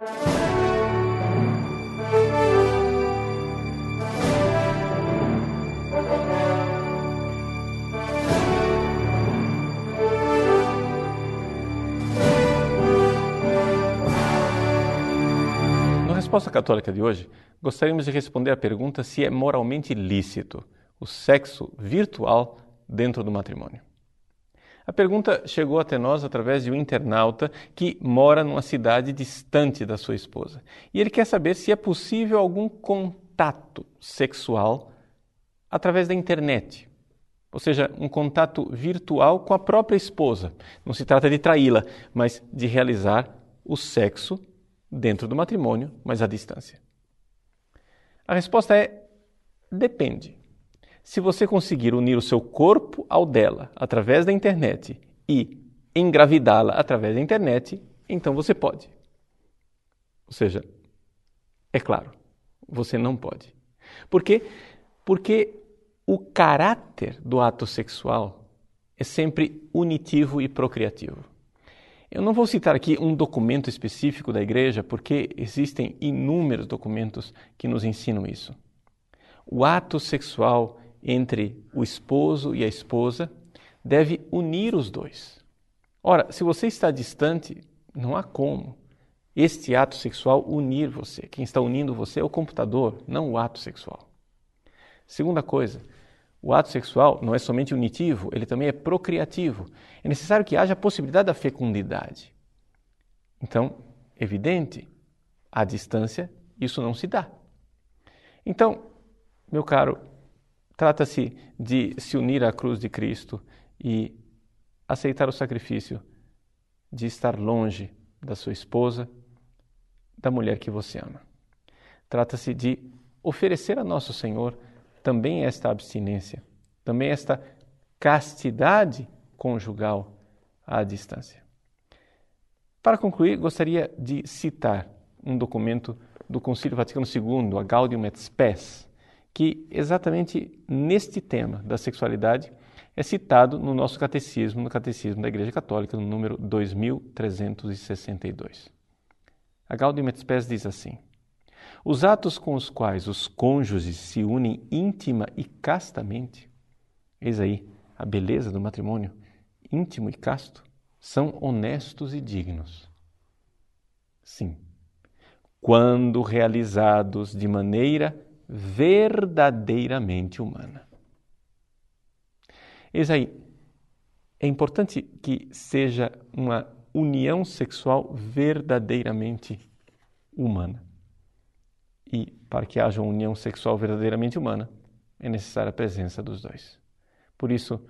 Na resposta católica de hoje, gostaríamos de responder à pergunta se é moralmente lícito o sexo virtual dentro do matrimônio. A pergunta chegou até nós através de um internauta que mora numa cidade distante da sua esposa. E ele quer saber se é possível algum contato sexual através da internet. Ou seja, um contato virtual com a própria esposa. Não se trata de traí-la, mas de realizar o sexo dentro do matrimônio, mas à distância. A resposta é: depende. Se você conseguir unir o seu corpo ao dela através da internet e engravidá-la através da internet, então você pode. Ou seja, é claro, você não pode. Por quê? Porque o caráter do ato sexual é sempre unitivo e procriativo. Eu não vou citar aqui um documento específico da igreja, porque existem inúmeros documentos que nos ensinam isso. O ato sexual entre o esposo e a esposa deve unir os dois. Ora, se você está distante, não há como este ato sexual unir você. Quem está unindo você é o computador, não o ato sexual. Segunda coisa, o ato sexual não é somente unitivo, ele também é procriativo. É necessário que haja a possibilidade da fecundidade. Então, evidente, à distância, isso não se dá. Então, meu caro, Trata-se de se unir à cruz de Cristo e aceitar o sacrifício de estar longe da sua esposa, da mulher que você ama. Trata-se de oferecer a nosso Senhor também esta abstinência, também esta castidade conjugal à distância. Para concluir, gostaria de citar um documento do Concílio Vaticano II, a Gaudium et Spes, que exatamente neste tema da sexualidade é citado no nosso catecismo, no Catecismo da Igreja Católica, no número 2362. A Gaudium et Spes diz assim: Os atos com os quais os cônjuges se unem íntima e castamente, eis aí a beleza do matrimônio, íntimo e casto, são honestos e dignos. Sim, quando realizados de maneira verdadeiramente humana. Eis aí, é importante que seja uma união sexual verdadeiramente humana. E para que haja uma união sexual verdadeiramente humana, é necessária a presença dos dois. Por isso,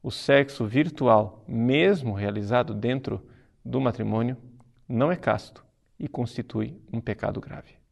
o sexo virtual, mesmo realizado dentro do matrimônio, não é casto e constitui um pecado grave.